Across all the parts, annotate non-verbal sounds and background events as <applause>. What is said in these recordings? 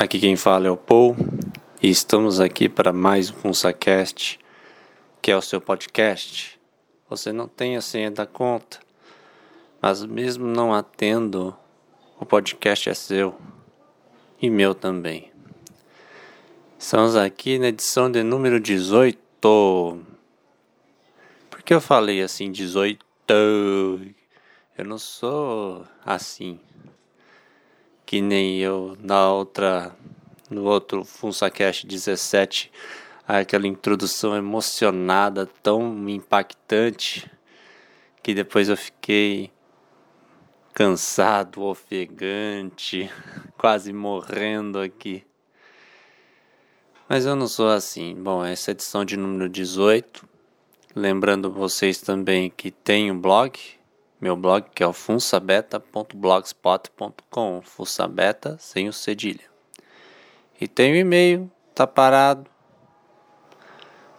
Aqui quem fala é o Paul e estamos aqui para mais um FunsaCast, que é o seu podcast. Você não tem a senha da conta, mas mesmo não atendo, o podcast é seu e meu também. Estamos aqui na edição de número 18. Por que eu falei assim 18? Eu não sou assim que nem eu na outra no outro FunsaCast 17, aquela introdução emocionada, tão impactante, que depois eu fiquei cansado, ofegante, <laughs> quase morrendo aqui. Mas eu não sou assim. Bom, essa é edição de número 18. Lembrando vocês também que tem um blog, meu blog que é o funsabeta.blogspot.com, funsabeta sem o cedilha. E o um e-mail, tá parado,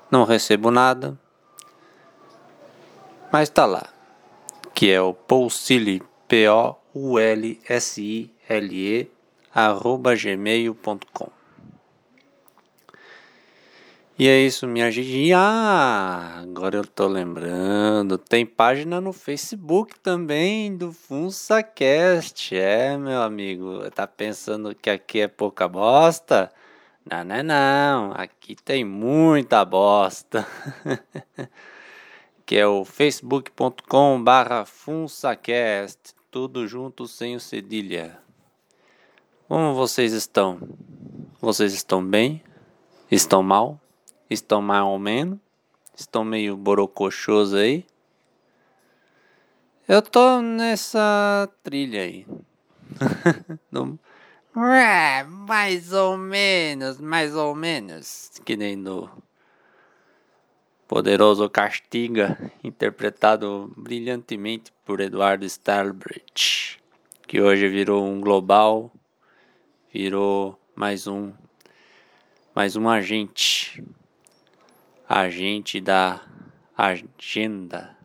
não recebo nada, mas tá lá, que é o Poulsile, P-O-U-L-S-I-L-E, arroba gmail.com. E é isso, minha gente. Ah, agora eu tô lembrando. Tem página no Facebook também do FunsaCast. É, meu amigo. Tá pensando que aqui é pouca bosta? Não, não, é não. Aqui tem muita bosta. <laughs> que é o facebook.com barra FunsaCast. Tudo junto sem o cedilha. Como vocês estão? Vocês estão bem? Estão mal? Estão mais ou menos, estão meio borocochosos aí. Eu tô nessa trilha aí. <laughs> É, mais ou menos, mais ou menos. Que nem no Poderoso Castiga, interpretado brilhantemente por Eduardo Starbridge, que hoje virou um global, virou mais um mais um agente agente da agenda.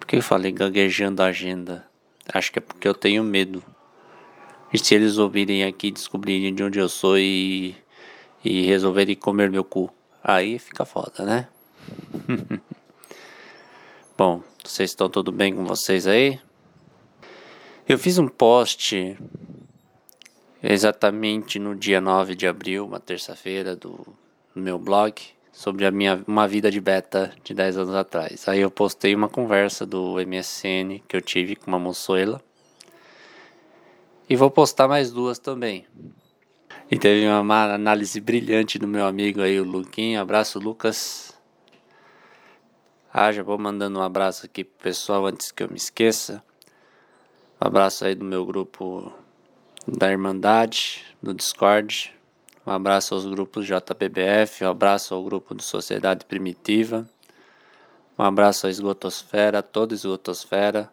Por que eu falei gaguejando agenda? Acho que é porque eu tenho medo. E se eles ouvirem aqui, descobrirem de onde eu sou e, e resolverem comer meu cu, aí fica foda, né? <laughs> Bom, vocês estão tudo bem com vocês aí? Eu fiz um post exatamente no dia 9 de abril, uma terça-feira, do meu blog, sobre a minha uma vida de beta de 10 anos atrás. Aí eu postei uma conversa do MSN que eu tive com uma moçoela. E vou postar mais duas também. E teve uma análise brilhante do meu amigo aí, o Luquinho. Abraço, Lucas. Ah, já vou mandando um abraço aqui pro pessoal antes que eu me esqueça. Um abraço aí do meu grupo da Irmandade, do Discord. Um abraço aos grupos JPBF, um abraço ao grupo do Sociedade Primitiva, um abraço à Esgotosfera, toda Esgotosfera,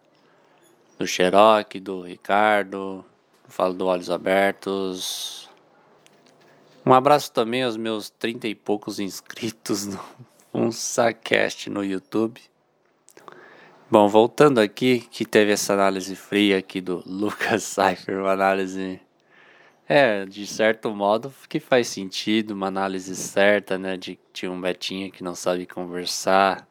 do Xerox, do Ricardo, falo do Olhos Abertos. Um abraço também aos meus trinta e poucos inscritos no <laughs> FunsaCast no YouTube. Bom, voltando aqui, que teve essa análise fria aqui do <laughs> Lucas Cypher, uma análise é, de certo modo que faz sentido, uma análise certa, né? De, de um Betinha que não sabe conversar.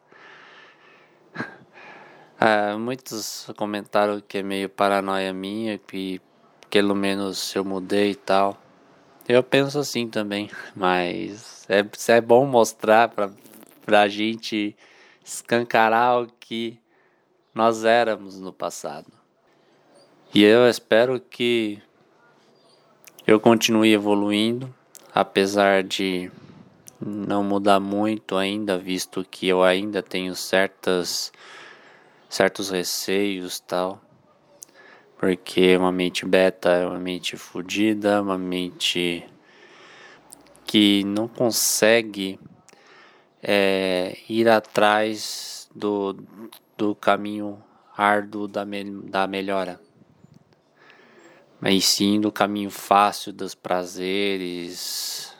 É, <laughs> muitos comentaram que é meio paranoia minha, que pelo menos eu mudei e tal. Eu penso assim também, <laughs> mas é, é bom mostrar pra, pra gente escancarar o que nós éramos no passado. E eu espero que eu continuei evoluindo, apesar de não mudar muito ainda, visto que eu ainda tenho certas certos receios tal, porque uma mente beta é uma mente fodida, uma mente que não consegue é, ir atrás do, do caminho árduo da, me, da melhora mas sim do caminho fácil dos prazeres,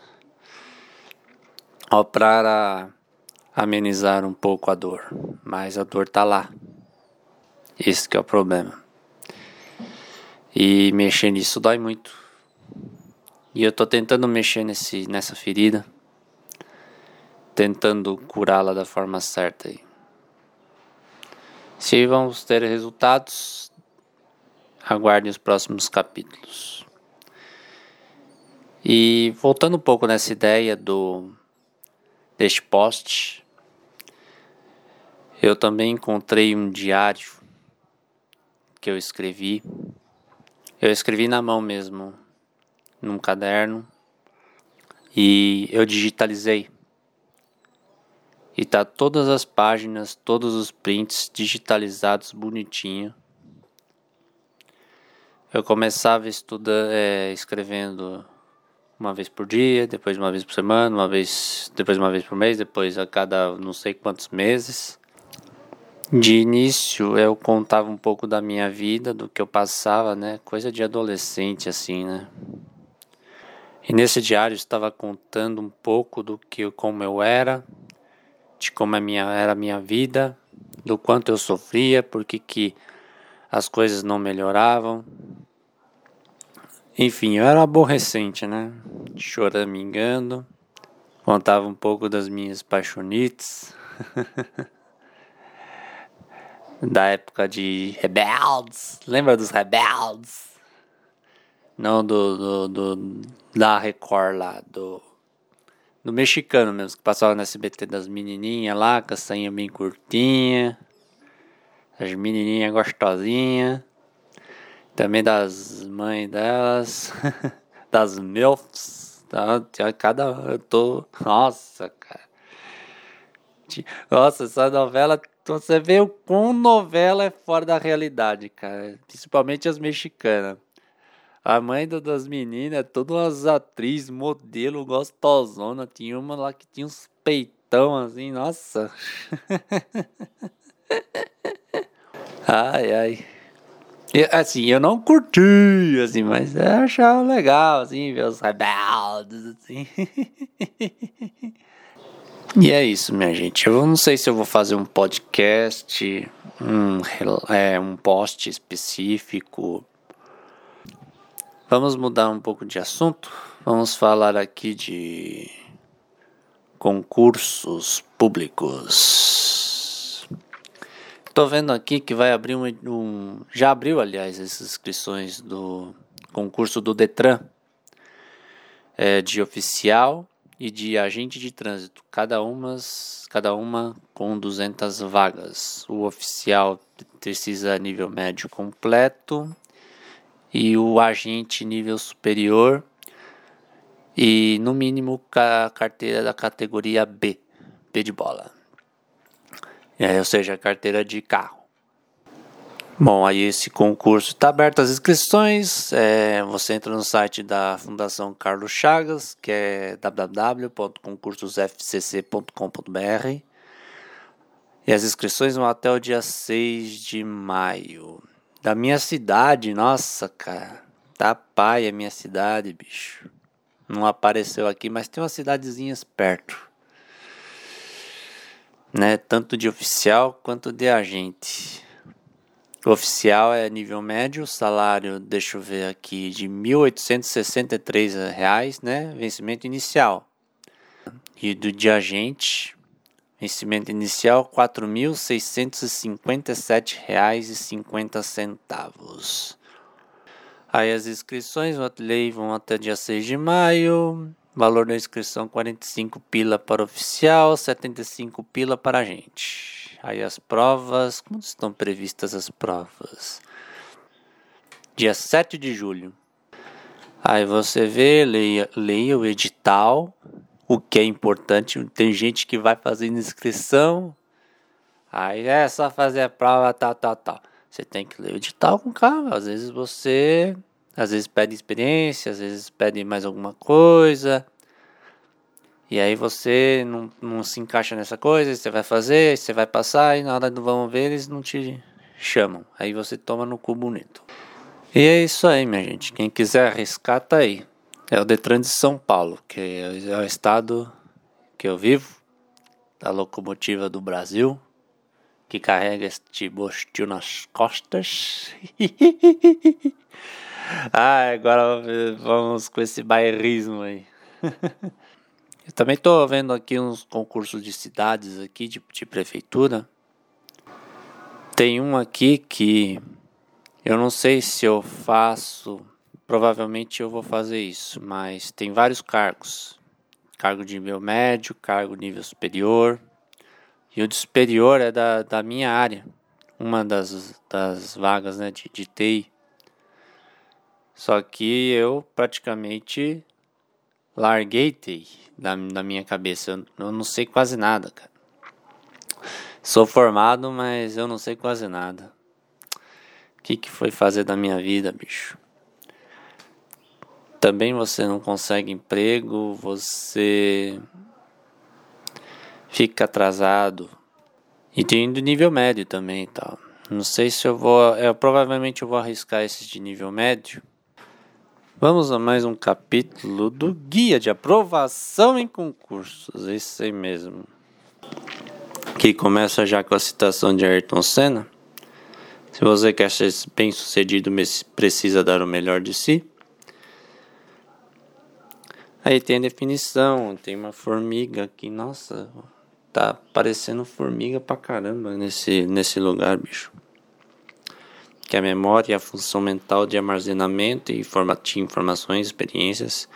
ó, para amenizar um pouco a dor, mas a dor tá lá. Esse que é o problema. E mexer nisso dói muito. E eu tô tentando mexer nesse, nessa ferida. Tentando curá-la da forma certa aí. Se vamos ter resultados, aguardem os próximos capítulos. E voltando um pouco nessa ideia do deste post, eu também encontrei um diário que eu escrevi. Eu escrevi na mão mesmo, num caderno, e eu digitalizei. E tá todas as páginas, todos os prints digitalizados bonitinho. Eu começava estudando, é, escrevendo uma vez por dia, depois uma vez por semana, uma vez, depois uma vez por mês, depois a cada não sei quantos meses. De início eu contava um pouco da minha vida, do que eu passava, né? Coisa de adolescente assim, né? E nesse diário eu estava contando um pouco do que como eu era, de como a minha, era a minha vida, do quanto eu sofria, porque que as coisas não melhoravam. Enfim, eu era aborrecente, né? Choramingando. Contava um pouco das minhas paixonites. <laughs> da época de rebeldes. Lembra dos rebeldes? Não do, do, do da Record lá, do do mexicano mesmo, que passava no SBT das menininhas lá, com a sainha bem curtinha, as menininhas gostosinhas, também das mães delas, <laughs> das MILFs, tá? cada eu tô, nossa, cara. Nossa, essa novela, você vê o quão novela é fora da realidade, cara, principalmente as mexicanas. A mãe das meninas, todas as atrizes, modelo, gostosona. Tinha uma lá que tinha uns peitão assim, nossa. <laughs> ai, ai. Assim, eu não curti, assim, mas eu achava legal, assim, ver os rebeldes, assim. <laughs> e é isso, minha gente. Eu não sei se eu vou fazer um podcast, um, é, um post específico Vamos mudar um pouco de assunto. Vamos falar aqui de concursos públicos. Estou vendo aqui que vai abrir um, um, já abriu, aliás, as inscrições do concurso do Detran é, de oficial e de agente de trânsito, cada umas, cada uma com 200 vagas. O oficial precisa nível médio completo e o agente nível superior e no mínimo a carteira da categoria B, B de bola. É, ou seja, carteira de carro. Bom, aí esse concurso está aberto as inscrições. É, você entra no site da Fundação Carlos Chagas, que é www.concursosfcc.com.br. E as inscrições vão até o dia 6 de maio. Da minha cidade, nossa, cara. Tá pai a minha cidade, bicho. Não apareceu aqui, mas tem umas cidadezinhas perto. Né? Tanto de oficial quanto de agente. O oficial é nível médio, salário, deixa eu ver aqui, de 1.863 reais, né? Vencimento inicial. E do de agente, Vencimento inicial R$ 4.657,50. Aí as inscrições vão até dia 6 de maio. Valor da inscrição 45 pila para oficial, 75 pila para a gente. Aí as provas, como estão previstas as provas? Dia 7 de julho. Aí você vê, leia, leia o edital o que é importante. Tem gente que vai fazendo inscrição, aí é só fazer a prova, tal, tal, tal. Você tem que ler o edital com calma. Às vezes você, às vezes pede experiência, às vezes pede mais alguma coisa. E aí você não, não se encaixa nessa coisa, você vai fazer, você vai passar e na hora do vamos ver eles não te chamam. Aí você toma no cu bonito. E é isso aí, minha gente. Quem quiser arriscar, tá aí. É o Detran de São Paulo, que é o estado que eu vivo, da locomotiva do Brasil, que carrega este bostil nas costas. <laughs> ah, agora vamos com esse bairrismo aí. <laughs> Eu também estou vendo aqui uns concursos de cidades aqui, de, de prefeitura. Tem um aqui que eu não sei se eu faço, provavelmente eu vou fazer isso, mas tem vários cargos. Cargo de nível médio, cargo nível superior. E o de superior é da, da minha área, uma das, das vagas né, de, de TI. Só que eu praticamente larguei da, da minha cabeça. Eu, eu não sei quase nada, cara. Sou formado, mas eu não sei quase nada. O que, que foi fazer da minha vida, bicho? Também você não consegue emprego, você fica atrasado. E tem do nível médio também tal. Não sei se eu vou. Eu, provavelmente eu vou arriscar esses de nível médio. Vamos a mais um capítulo do Guia de Aprovação em Concursos. Isso aí mesmo. Que começa já com a citação de Ayrton Senna. Se você quer ser bem sucedido, precisa dar o melhor de si. Aí tem a definição, tem uma formiga aqui, nossa, tá parecendo formiga pra caramba nesse, nesse lugar, bicho. Que a memória é a função mental de armazenamento e de informações, experiências,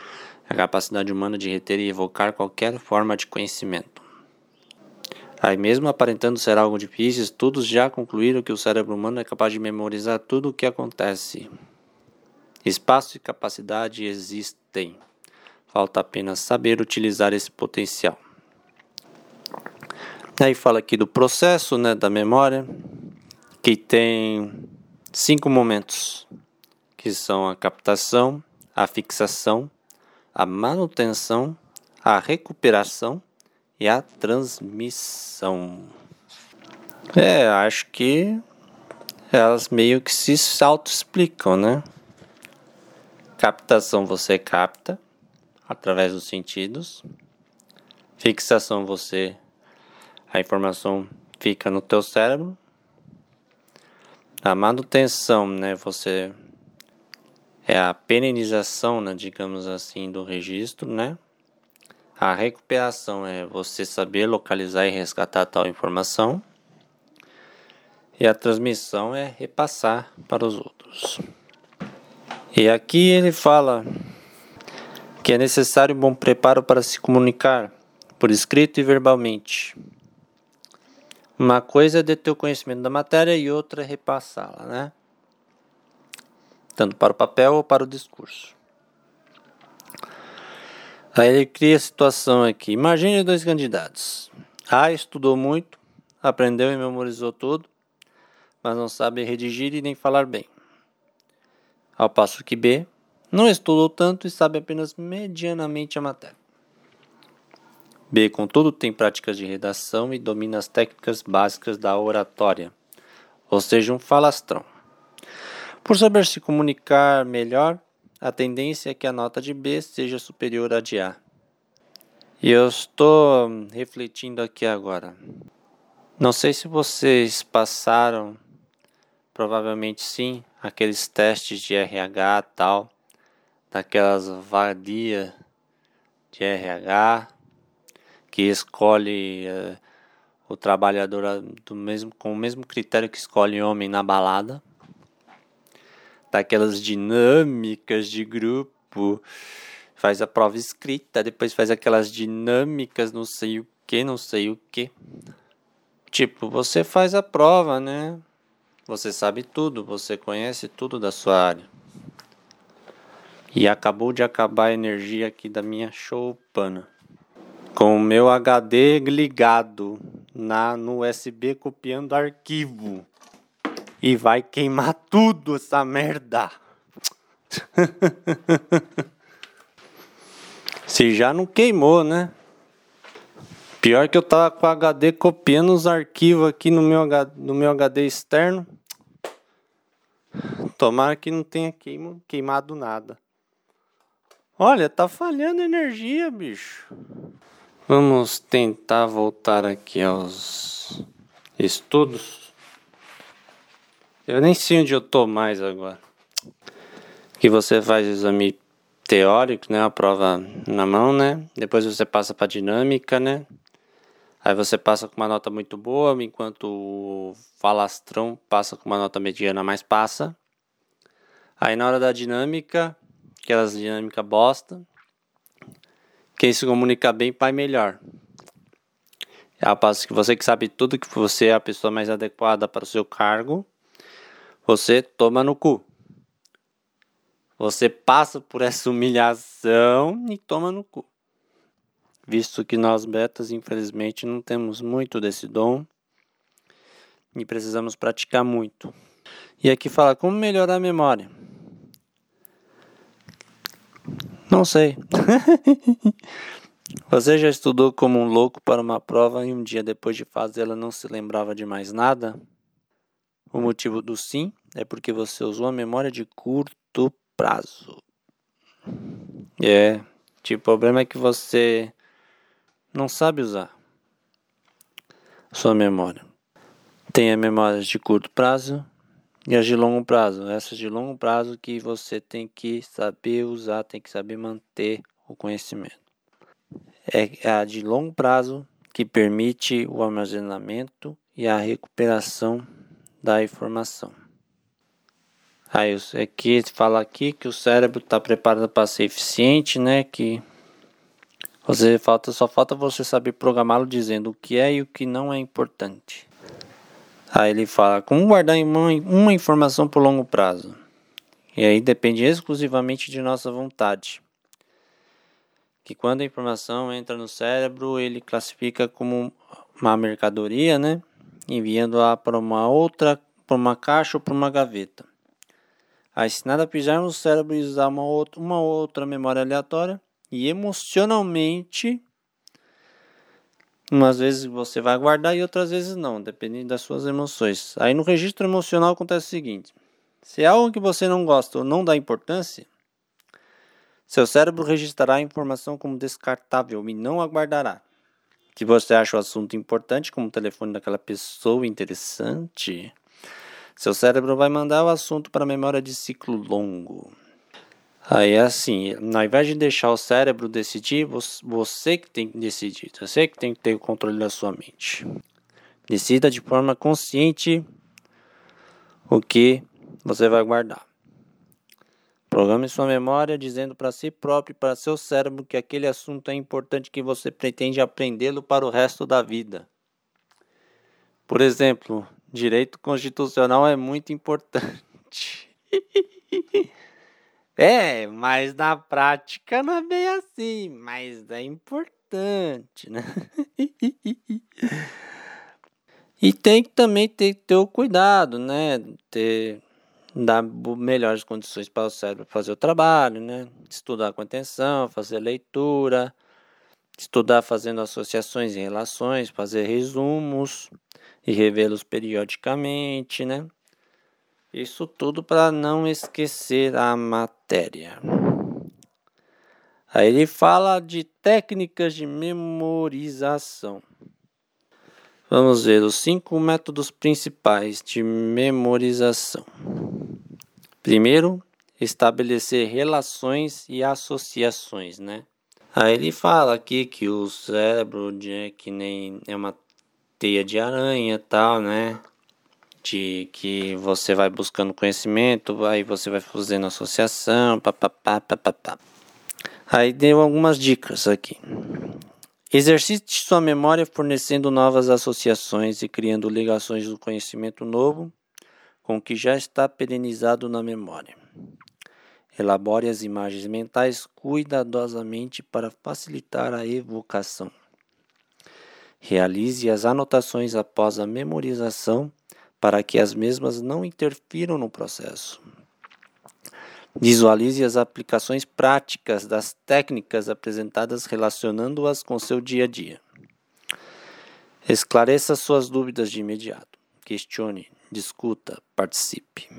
a capacidade humana de reter e evocar qualquer forma de conhecimento. Aí mesmo aparentando ser algo difícil, estudos já concluíram que o cérebro humano é capaz de memorizar tudo o que acontece. Espaço e capacidade existem. Falta apenas saber utilizar esse potencial. Aí fala aqui do processo né, da memória, que tem cinco momentos, que são a captação, a fixação, a manutenção, a recuperação e a transmissão. É, acho que elas meio que se auto-explicam, né? Captação você capta através dos sentidos. Fixação você a informação fica no teu cérebro. A manutenção, né, você é a perenização, né, digamos assim, do registro, né? A recuperação é você saber localizar e resgatar tal informação. E a transmissão é repassar para os outros. E aqui ele fala que é necessário um bom preparo para se comunicar, por escrito e verbalmente. Uma coisa é ter o conhecimento da matéria e outra é repassá-la, né? Tanto para o papel ou para o discurso. Aí ele cria a situação aqui. Imagine dois candidatos. A estudou muito, aprendeu e memorizou tudo, mas não sabe redigir e nem falar bem. Ao passo que B não estudou tanto e sabe apenas medianamente a matéria. B, contudo, tem práticas de redação e domina as técnicas básicas da oratória, ou seja, um falastrão. Por saber se comunicar melhor, a tendência é que a nota de B seja superior à de A. E eu estou refletindo aqui agora. Não sei se vocês passaram, provavelmente sim, aqueles testes de RH tal, daquelas vadias de RH que escolhe uh, o trabalhador do mesmo, com o mesmo critério que escolhe homem na balada daquelas dinâmicas de grupo, faz a prova escrita, depois faz aquelas dinâmicas, não sei o que, não sei o que. Tipo, você faz a prova, né? Você sabe tudo, você conhece tudo da sua área. E acabou de acabar a energia aqui da minha choupana. Com o meu HD ligado na, no USB copiando arquivo e vai queimar tudo essa merda. <laughs> Se já não queimou, né? Pior que eu tava com o HD copiando os arquivos aqui no meu, no meu HD externo. Tomara que não tenha queimo, queimado nada. Olha, tá falhando energia, bicho. Vamos tentar voltar aqui aos estudos. Eu nem sei onde eu tô mais agora. que você faz o exame teórico, né, a prova na mão, né? Depois você passa para dinâmica, né? Aí você passa com uma nota muito boa, enquanto o falastrão passa com uma nota mediana, mas passa. Aí na hora da dinâmica, aquelas dinâmica bosta, quem se comunica bem vai melhor. A passo que você que sabe tudo, que você é a pessoa mais adequada para o seu cargo, você toma no cu. Você passa por essa humilhação e toma no cu. Visto que nós betas, infelizmente, não temos muito desse dom e precisamos praticar muito. E aqui fala como melhorar a memória. Não sei. <laughs> Você já estudou como um louco para uma prova e um dia depois de fazê-la não se lembrava de mais nada? O motivo do sim é porque você usou a memória de curto prazo. É, tipo, o problema é que você não sabe usar sua memória. Tem a memória de curto prazo e as de longo prazo. Essas de longo prazo que você tem que saber usar, tem que saber manter o conhecimento. É a de longo prazo que permite o armazenamento e a recuperação da informação. Aí aqui fala aqui que o cérebro está preparado para ser eficiente, né? Que você falta só falta você saber programá-lo dizendo o que é e o que não é importante. Aí ele fala como guardar uma, informação por longo prazo. E aí depende exclusivamente de nossa vontade. Que quando a informação entra no cérebro, ele classifica como uma mercadoria, né? Enviando-a para uma outra, para uma caixa ou para uma gaveta. Aí, se nada pisar no cérebro e usar uma outra memória aleatória, e emocionalmente Umas vezes você vai guardar e outras vezes não, dependendo das suas emoções. Aí no registro emocional acontece o seguinte: se é algo que você não gosta ou não dá importância, seu cérebro registrará a informação como descartável e não aguardará. Se você acha o assunto importante, como o telefone daquela pessoa interessante, seu cérebro vai mandar o assunto para a memória de ciclo longo. Aí é assim, ao invés de deixar o cérebro decidir, você que tem que decidir, você que tem que ter o controle da sua mente. Decida de forma consciente o que você vai guardar. Programe sua memória dizendo para si próprio e para seu cérebro que aquele assunto é importante que você pretende aprendê-lo para o resto da vida. Por exemplo, direito constitucional é muito importante. <laughs> É, mas na prática não é bem assim, mas é importante, né? <laughs> e tem que também ter, ter o cuidado, né? Ter, dar melhores condições para o cérebro fazer o trabalho, né? Estudar com atenção, fazer leitura, estudar fazendo associações e relações, fazer resumos e revê-los periodicamente, né? Isso tudo para não esquecer a matéria. Aí ele fala de técnicas de memorização. Vamos ver os cinco métodos principais de memorização. Primeiro, estabelecer relações e associações, né? Aí ele fala aqui que o cérebro é que nem é uma teia de aranha, tal, né? De que você vai buscando conhecimento, aí você vai fazendo associação, papapá, papapá. Aí deu algumas dicas aqui. Exercite sua memória fornecendo novas associações e criando ligações do conhecimento novo com o que já está perenizado na memória. Elabore as imagens mentais cuidadosamente para facilitar a evocação. Realize as anotações após a memorização para que as mesmas não interfiram no processo. Visualize as aplicações práticas das técnicas apresentadas relacionando-as com seu dia a dia. Esclareça suas dúvidas de imediato. Questione, discuta, participe.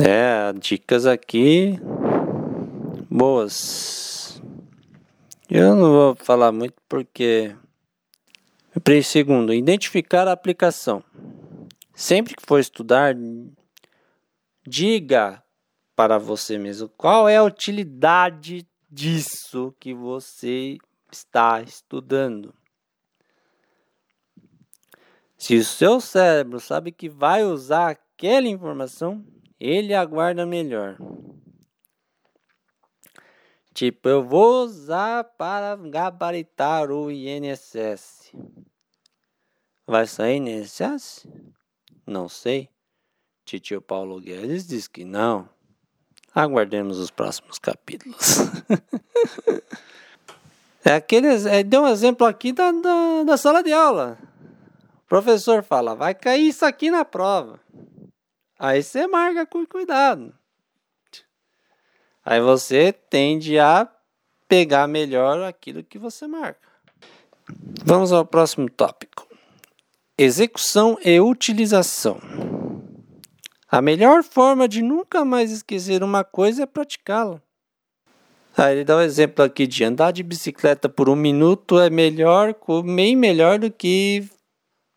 É, dicas aqui boas. Eu não vou falar muito porque. Segundo, identificar a aplicação. Sempre que for estudar, diga para você mesmo. Qual é a utilidade disso que você está estudando? Se o seu cérebro sabe que vai usar aquela informação, ele aguarda melhor. Tipo, eu vou usar para gabaritar o INSS. Vai sair INSS? Não sei. Titio Paulo Guedes diz que não. Aguardemos os próximos capítulos. <laughs> é aqueles, é, deu um exemplo aqui da, da, da sala de aula. O professor fala, vai cair isso aqui na prova. Aí você marca com cuidado. Aí você tende a pegar melhor aquilo que você marca. Vamos ao próximo tópico. Execução e utilização. A melhor forma de nunca mais esquecer uma coisa é praticá-la. Aí ele dá um exemplo aqui de andar de bicicleta por um minuto é melhor, bem melhor do que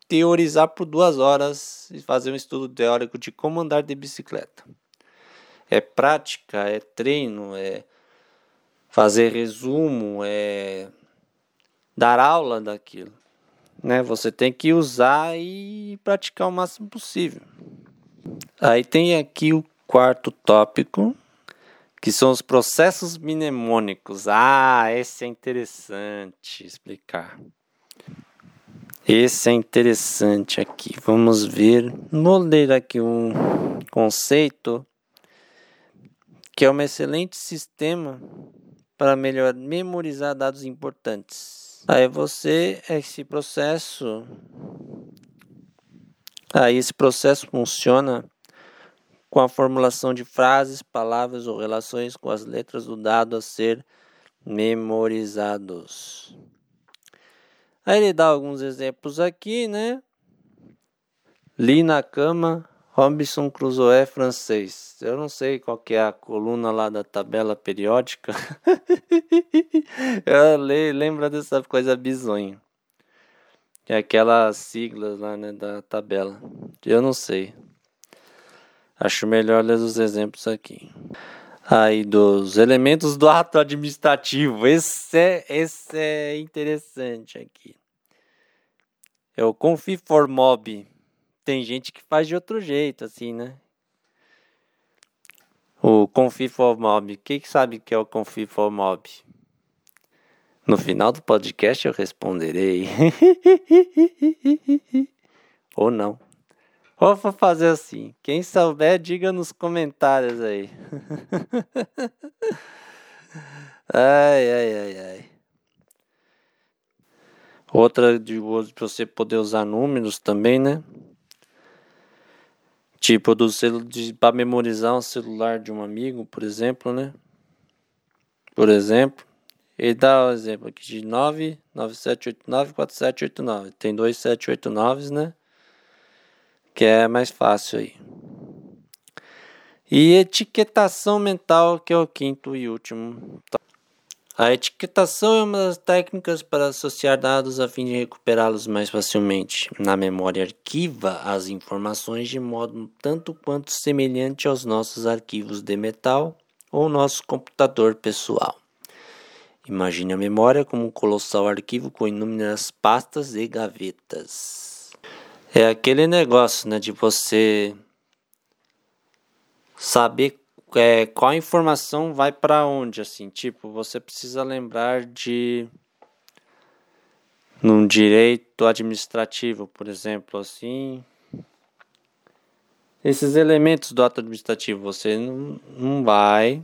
teorizar por duas horas e fazer um estudo teórico de como andar de bicicleta. É prática, é treino, é fazer resumo, é dar aula daquilo. Né? Você tem que usar e praticar o máximo possível. Aí tem aqui o quarto tópico, que são os processos mnemônicos. Ah, esse é interessante explicar. Esse é interessante aqui. Vamos ver. Vou ler aqui um conceito que é um excelente sistema para melhor memorizar dados importantes. Aí você, esse processo, aí esse processo funciona com a formulação de frases, palavras ou relações com as letras do dado a ser memorizados. Aí ele dá alguns exemplos aqui, né? Li na cama, Robinson Crusoe francês. Eu não sei qual que é a coluna lá da tabela periódica. <laughs> Eu lembro dessa coisa bizonha. É aquelas siglas lá, né, da tabela. Eu não sei. Acho melhor ler os exemplos aqui. Aí dos elementos do ato administrativo. Esse é, esse é interessante aqui. É o Confiformob. Tem gente que faz de outro jeito, assim, né? O Confiformob. Quem sabe que é o Confiformob? No final do podcast eu responderei. <laughs> Ou não. Ou vou fazer assim. Quem souber, diga nos comentários aí. <laughs> ai, ai, ai, ai. Outra de você poder usar números também, né? Tipo do para memorizar um celular de um amigo, por exemplo, né? Por exemplo, ele dá o um exemplo aqui de 997894789. Tem dois 789, né? que é mais fácil aí. E etiquetação mental, que é o quinto e último. A etiquetação é uma das técnicas para associar dados a fim de recuperá-los mais facilmente. Na memória arquiva as informações de modo tanto quanto semelhante aos nossos arquivos de metal ou nosso computador pessoal. Imagine a memória como um colossal arquivo com inúmeras pastas e gavetas. É aquele negócio, né, de você saber é, qual informação vai para onde, assim, tipo, você precisa lembrar de num direito administrativo, por exemplo, assim, esses elementos do ato administrativo, você não, não vai.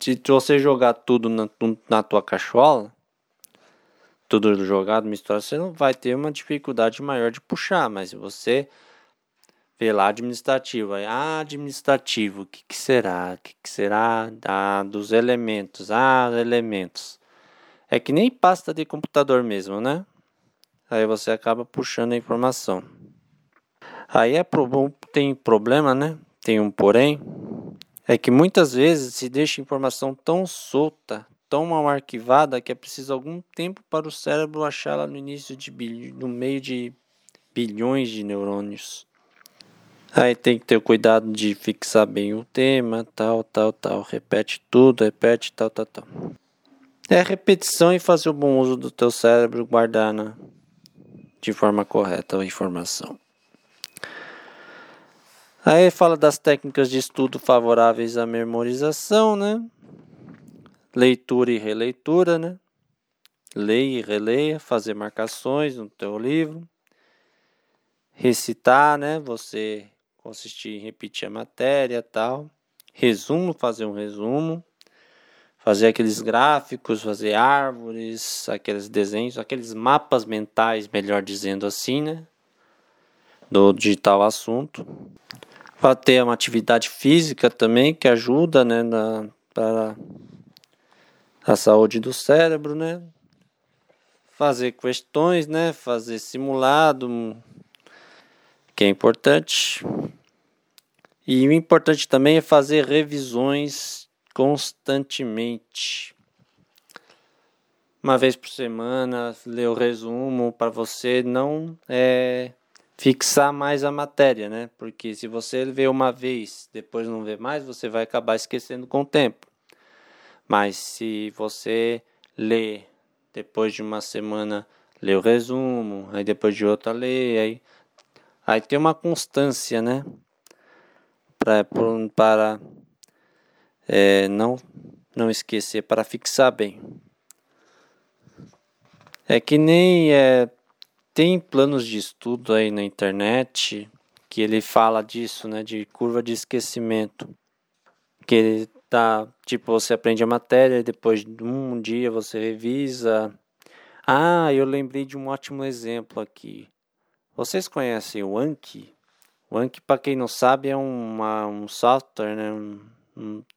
Se você jogar tudo na, na tua cachola, tudo jogado, misturado, você não vai ter uma dificuldade maior de puxar, mas se você administrativo, aí, ah, administrativo, o que, que será? O que, que será ah, dos elementos? Ah, elementos. É que nem pasta de computador mesmo, né? Aí você acaba puxando a informação. Aí é pro, tem problema, né? Tem um porém. É que muitas vezes se deixa informação tão solta, tão mal arquivada que é preciso algum tempo para o cérebro achá-la no início de no meio de bilhões de neurônios. Aí tem que ter o cuidado de fixar bem o tema, tal, tal, tal. Repete tudo, repete, tal, tal, tal. É repetição e fazer o bom uso do teu cérebro, guardar na, de forma correta a informação. Aí fala das técnicas de estudo favoráveis à memorização, né? Leitura e releitura, né? Leia e releia, fazer marcações no teu livro. Recitar, né? Você consistir em repetir a matéria tal. Resumo, fazer um resumo. Fazer aqueles gráficos, fazer árvores, aqueles desenhos, aqueles mapas mentais, melhor dizendo assim, né? Do digital assunto para ter uma atividade física também que ajuda né, na, para a saúde do cérebro, né? Fazer questões, né? Fazer simulado, que é importante. E o importante também é fazer revisões constantemente. Uma vez por semana, ler o resumo para você não é fixar mais a matéria, né? Porque se você vê uma vez, depois não vê mais, você vai acabar esquecendo com o tempo. Mas se você lê depois de uma semana, lê o resumo, aí depois de outra lê, aí, aí tem uma constância, né? Pra, para é, não, não esquecer, para fixar bem. É que nem é, tem planos de estudo aí na internet que ele fala disso, né, de curva de esquecimento. Que ele tá, tipo, você aprende a matéria depois de um dia você revisa. Ah, eu lembrei de um ótimo exemplo aqui. Vocês conhecem o Anki? O Anki, para quem não sabe, é uma, um software, né?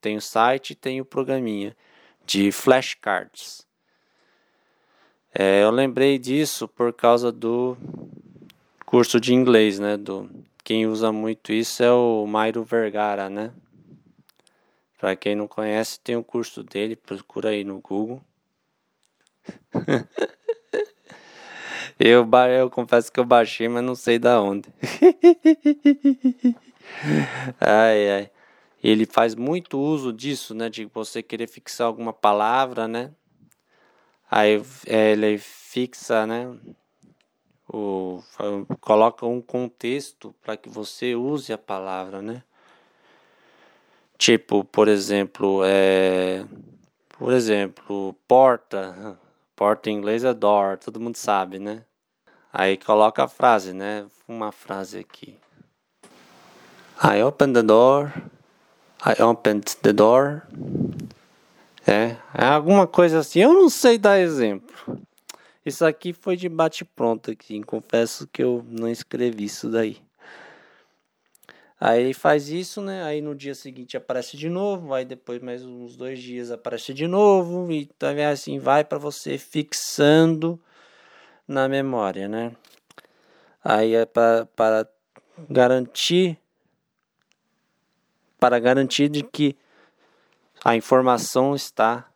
Tem o site e tem o programinha de flashcards. É, eu lembrei disso por causa do curso de inglês, né? Do, quem usa muito isso é o Mairo Vergara, né? Para quem não conhece, tem o curso dele, procura aí no Google. <laughs> eu, eu confesso que eu baixei, mas não sei da onde. <laughs> ai, ai. Ele faz muito uso disso, né? De você querer fixar alguma palavra, né? Aí é, ele fixa, né? O, coloca um contexto para que você use a palavra, né? Tipo, por exemplo, é, por exemplo, porta, porta em inglês é door, todo mundo sabe, né? Aí coloca a frase, né? Uma frase aqui. I opened the door. I opened the door. É, é alguma coisa assim. Eu não sei dar exemplo. Isso aqui foi de bate-pronto aqui. Confesso que eu não escrevi isso daí. Aí ele faz isso, né? Aí no dia seguinte aparece de novo. Aí depois mais uns dois dias aparece de novo. E também assim vai para você fixando na memória, né? Aí é para garantir para garantir de que a informação está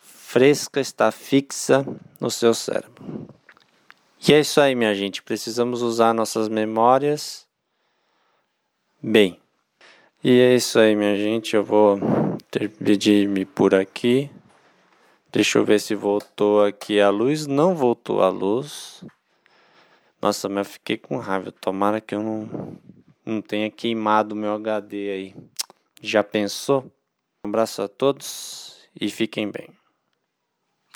fresca, está fixa no seu cérebro. E é isso aí, minha gente. Precisamos usar nossas memórias bem. E é isso aí, minha gente. Eu vou despedir-me por aqui. Deixa eu ver se voltou aqui a luz. Não voltou a luz. Nossa, mas eu fiquei com raiva. Tomara que eu não, não tenha queimado meu HD aí. Já pensou? Um abraço a todos e fiquem bem.